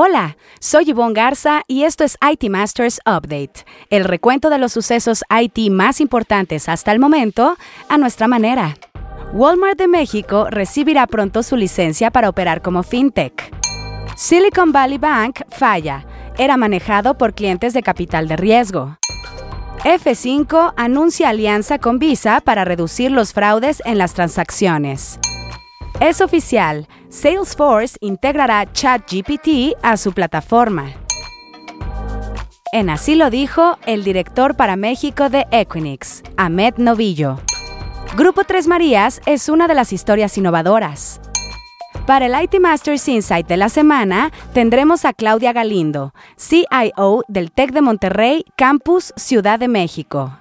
Hola, soy Yvonne Garza y esto es IT Masters Update, el recuento de los sucesos IT más importantes hasta el momento a nuestra manera. Walmart de México recibirá pronto su licencia para operar como fintech. Silicon Valley Bank falla, era manejado por clientes de capital de riesgo. F5 anuncia alianza con Visa para reducir los fraudes en las transacciones. Es oficial, Salesforce integrará ChatGPT a su plataforma. En así lo dijo el director para México de Equinix, Ahmed Novillo. Grupo Tres Marías es una de las historias innovadoras. Para el IT Masters Insight de la semana, tendremos a Claudia Galindo, CIO del TEC de Monterrey, Campus Ciudad de México.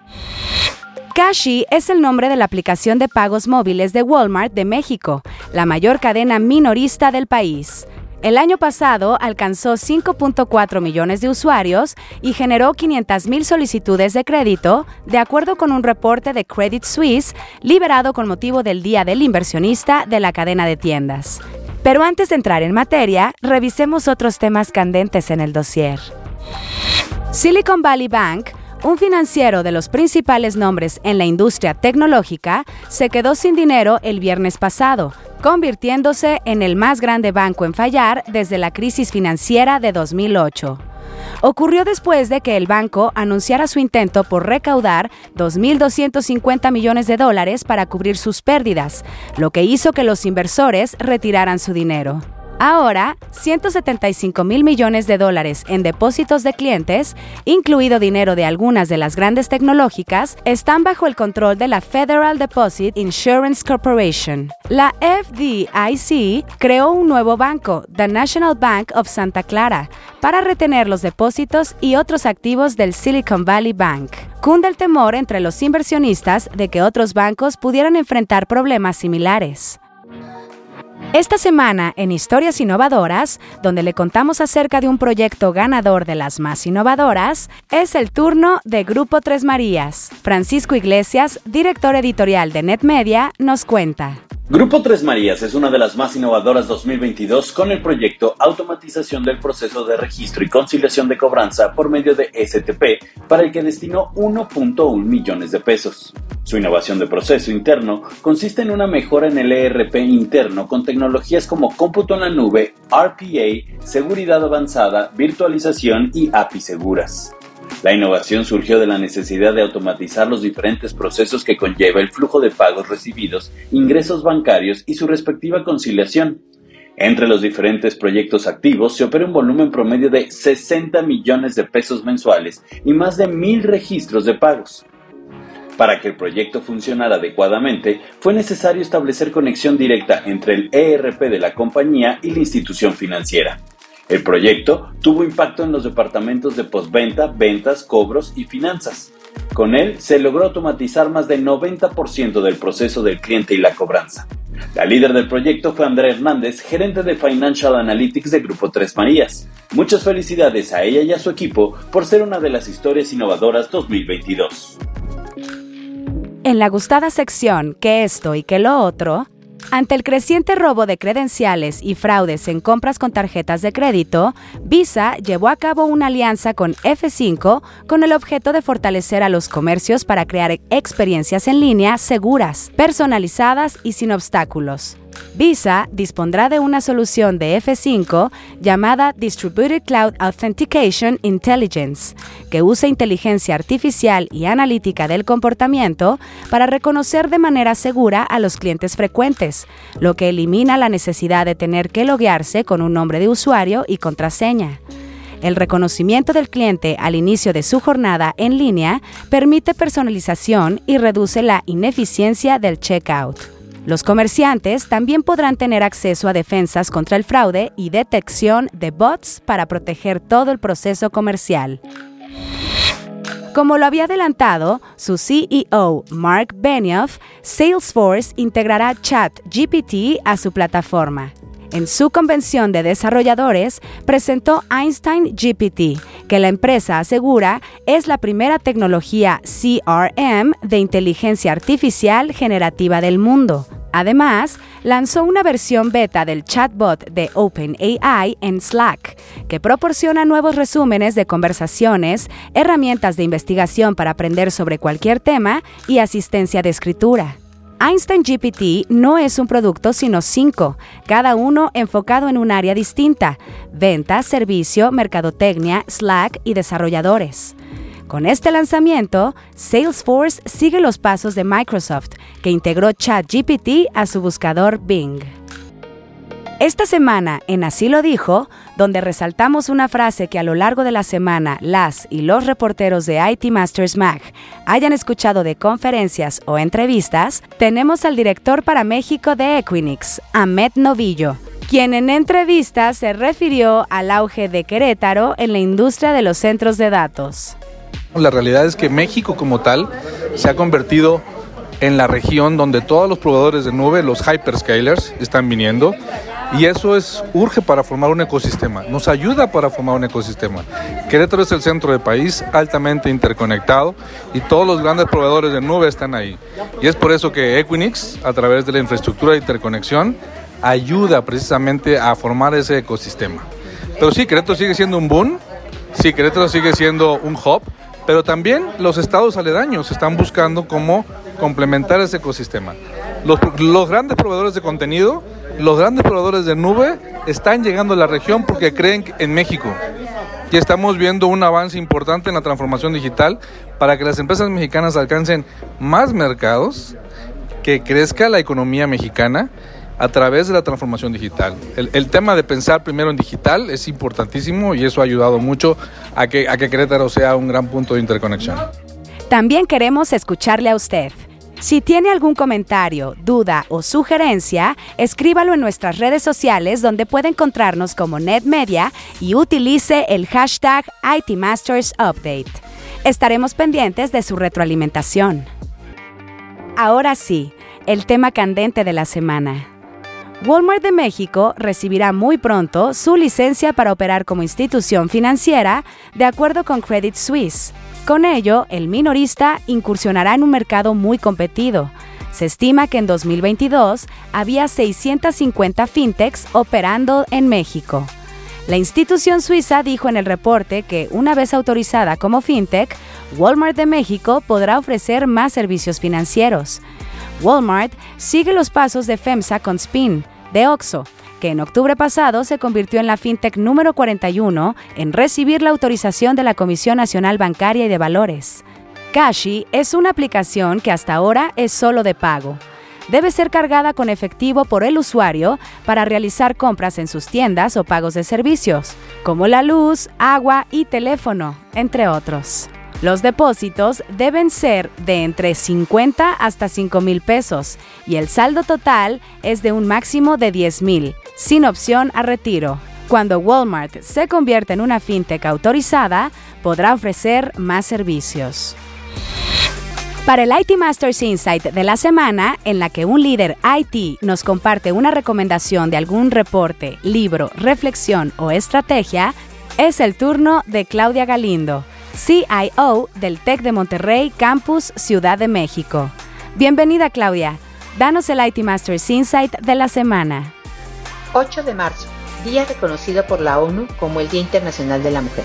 Cashi es el nombre de la aplicación de pagos móviles de Walmart de México, la mayor cadena minorista del país. El año pasado alcanzó 5.4 millones de usuarios y generó 500.000 solicitudes de crédito, de acuerdo con un reporte de Credit Suisse liberado con motivo del Día del Inversionista de la cadena de tiendas. Pero antes de entrar en materia, revisemos otros temas candentes en el dossier. Silicon Valley Bank un financiero de los principales nombres en la industria tecnológica se quedó sin dinero el viernes pasado, convirtiéndose en el más grande banco en fallar desde la crisis financiera de 2008. Ocurrió después de que el banco anunciara su intento por recaudar 2.250 millones de dólares para cubrir sus pérdidas, lo que hizo que los inversores retiraran su dinero. Ahora, 175 mil millones de dólares en depósitos de clientes, incluido dinero de algunas de las grandes tecnológicas, están bajo el control de la Federal Deposit Insurance Corporation. La FDIC creó un nuevo banco, The National Bank of Santa Clara, para retener los depósitos y otros activos del Silicon Valley Bank. Cunde el temor entre los inversionistas de que otros bancos pudieran enfrentar problemas similares. Esta semana en Historias Innovadoras, donde le contamos acerca de un proyecto ganador de las más innovadoras, es el turno de Grupo Tres Marías. Francisco Iglesias, director editorial de NetMedia, nos cuenta. Grupo Tres Marías es una de las más innovadoras 2022 con el proyecto Automatización del proceso de registro y conciliación de cobranza por medio de STP, para el que destinó 1.1 millones de pesos. Su innovación de proceso interno consiste en una mejora en el ERP interno con tecnologías como cómputo en la nube, RPA, seguridad avanzada, virtualización y API seguras. La innovación surgió de la necesidad de automatizar los diferentes procesos que conlleva el flujo de pagos recibidos, ingresos bancarios y su respectiva conciliación. Entre los diferentes proyectos activos se opera un volumen promedio de 60 millones de pesos mensuales y más de mil registros de pagos. Para que el proyecto funcionara adecuadamente, fue necesario establecer conexión directa entre el ERP de la compañía y la institución financiera. El proyecto tuvo impacto en los departamentos de postventa, ventas, cobros y finanzas. Con él se logró automatizar más del 90% del proceso del cliente y la cobranza. La líder del proyecto fue Andrea Hernández, gerente de Financial Analytics de Grupo Tres Marías. Muchas felicidades a ella y a su equipo por ser una de las historias innovadoras 2022. En la gustada sección que esto y que lo otro, ante el creciente robo de credenciales y fraudes en compras con tarjetas de crédito, Visa llevó a cabo una alianza con F5 con el objeto de fortalecer a los comercios para crear experiencias en línea seguras, personalizadas y sin obstáculos. Visa dispondrá de una solución de F5 llamada Distributed Cloud Authentication Intelligence, que usa inteligencia artificial y analítica del comportamiento para reconocer de manera segura a los clientes frecuentes, lo que elimina la necesidad de tener que loguearse con un nombre de usuario y contraseña. El reconocimiento del cliente al inicio de su jornada en línea permite personalización y reduce la ineficiencia del checkout. Los comerciantes también podrán tener acceso a defensas contra el fraude y detección de bots para proteger todo el proceso comercial. Como lo había adelantado, su CEO, Mark Benioff, Salesforce integrará ChatGPT a su plataforma. En su convención de desarrolladores, presentó Einstein GPT, que la empresa asegura es la primera tecnología CRM de inteligencia artificial generativa del mundo. Además, lanzó una versión beta del chatbot de OpenAI en Slack, que proporciona nuevos resúmenes de conversaciones, herramientas de investigación para aprender sobre cualquier tema y asistencia de escritura. Einstein GPT no es un producto sino cinco, cada uno enfocado en un área distinta, venta, servicio, mercadotecnia, Slack y desarrolladores. Con este lanzamiento, Salesforce sigue los pasos de Microsoft, que integró ChatGPT a su buscador Bing. Esta semana, en Así lo dijo, donde resaltamos una frase que a lo largo de la semana las y los reporteros de IT Masters Mag hayan escuchado de conferencias o entrevistas, tenemos al director para México de Equinix, Ahmed Novillo, quien en entrevista se refirió al auge de Querétaro en la industria de los centros de datos. La realidad es que México como tal se ha convertido en la región donde todos los proveedores de nube, los hyperscalers, están viniendo y eso es urge para formar un ecosistema, nos ayuda para formar un ecosistema. Querétaro es el centro del país, altamente interconectado y todos los grandes proveedores de nube están ahí. Y es por eso que Equinix, a través de la infraestructura de interconexión, ayuda precisamente a formar ese ecosistema. Pero sí, Querétaro sigue siendo un boom, sí, Querétaro sigue siendo un hub, pero también los estados aledaños están buscando cómo complementar ese ecosistema. Los, los grandes proveedores de contenido los grandes proveedores de nube están llegando a la región porque creen en México. Y estamos viendo un avance importante en la transformación digital para que las empresas mexicanas alcancen más mercados, que crezca la economía mexicana a través de la transformación digital. El, tema de pensar primero en digital es importantísimo y eso ha ayudado mucho a que, a que Querétaro sea un gran punto de interconexión. También queremos escucharle a usted. Si tiene algún comentario, duda o sugerencia, escríbalo en nuestras redes sociales donde puede encontrarnos como NetMedia y utilice el hashtag ITMastersUpdate. Estaremos pendientes de su retroalimentación. Ahora sí, el tema candente de la semana. Walmart de México recibirá muy pronto su licencia para operar como institución financiera de acuerdo con Credit Suisse. Con ello, el minorista incursionará en un mercado muy competido. Se estima que en 2022 había 650 fintechs operando en México. La institución suiza dijo en el reporte que, una vez autorizada como fintech, Walmart de México podrá ofrecer más servicios financieros. Walmart sigue los pasos de FEMSA con Spin, de Oxo, que en octubre pasado se convirtió en la fintech número 41 en recibir la autorización de la Comisión Nacional Bancaria y de Valores. Cashi es una aplicación que hasta ahora es solo de pago. Debe ser cargada con efectivo por el usuario para realizar compras en sus tiendas o pagos de servicios, como la luz, agua y teléfono, entre otros. Los depósitos deben ser de entre 50 hasta 5 mil pesos y el saldo total es de un máximo de 10 mil, sin opción a retiro. Cuando Walmart se convierta en una fintech autorizada, podrá ofrecer más servicios. Para el IT Masters Insight de la semana, en la que un líder IT nos comparte una recomendación de algún reporte, libro, reflexión o estrategia, es el turno de Claudia Galindo CIO del TEC de Monterrey, Campus Ciudad de México. Bienvenida Claudia, danos el IT Masters Insight de la semana. 8 de marzo, día reconocido por la ONU como el Día Internacional de la Mujer.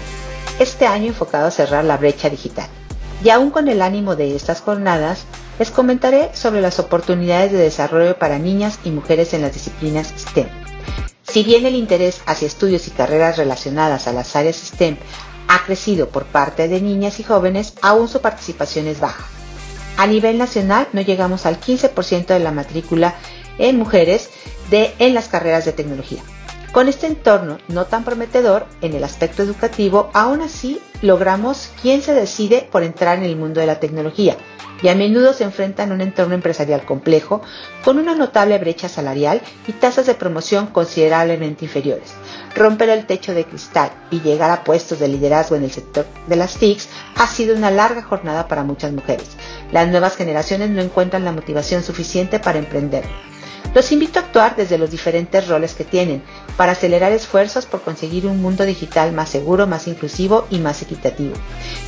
Este año enfocado a cerrar la brecha digital. Y aún con el ánimo de estas jornadas, les comentaré sobre las oportunidades de desarrollo para niñas y mujeres en las disciplinas STEM. Si bien el interés hacia estudios y carreras relacionadas a las áreas STEM ha crecido por parte de niñas y jóvenes, aún su participación es baja. A nivel nacional no llegamos al 15% de la matrícula en mujeres de, en las carreras de tecnología. Con este entorno no tan prometedor en el aspecto educativo, aún así logramos quién se decide por entrar en el mundo de la tecnología y a menudo se enfrentan a un entorno empresarial complejo con una notable brecha salarial y tasas de promoción considerablemente inferiores. Romper el techo de cristal y llegar a puestos de liderazgo en el sector de las TICs ha sido una larga jornada para muchas mujeres. Las nuevas generaciones no encuentran la motivación suficiente para emprender Los invito a actuar desde los diferentes roles que tienen para acelerar esfuerzos por conseguir un mundo digital más seguro, más inclusivo y más equitativo.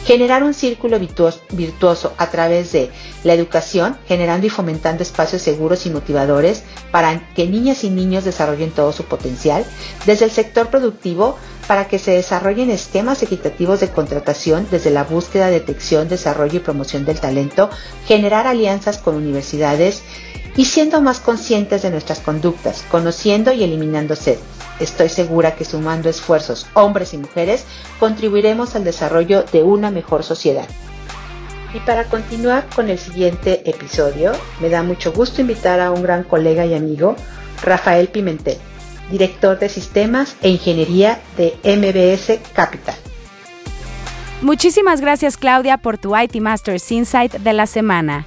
Generar un círculo virtuoso a través de la educación, generando y fomentando espacios seguros y motivadores para que niñas y niños desarrollen todo su potencial. Desde el sector productivo, para que se desarrollen esquemas equitativos de contratación desde la búsqueda, detección, desarrollo y promoción del talento, generar alianzas con universidades y siendo más conscientes de nuestras conductas, conociendo y eliminando sed. Estoy segura que sumando esfuerzos hombres y mujeres contribuiremos al desarrollo de una mejor sociedad. Y para continuar con el siguiente episodio, me da mucho gusto invitar a un gran colega y amigo, Rafael Pimentel director de Sistemas e Ingeniería de MBS Capital. Muchísimas gracias Claudia por tu IT Masters Insight de la semana.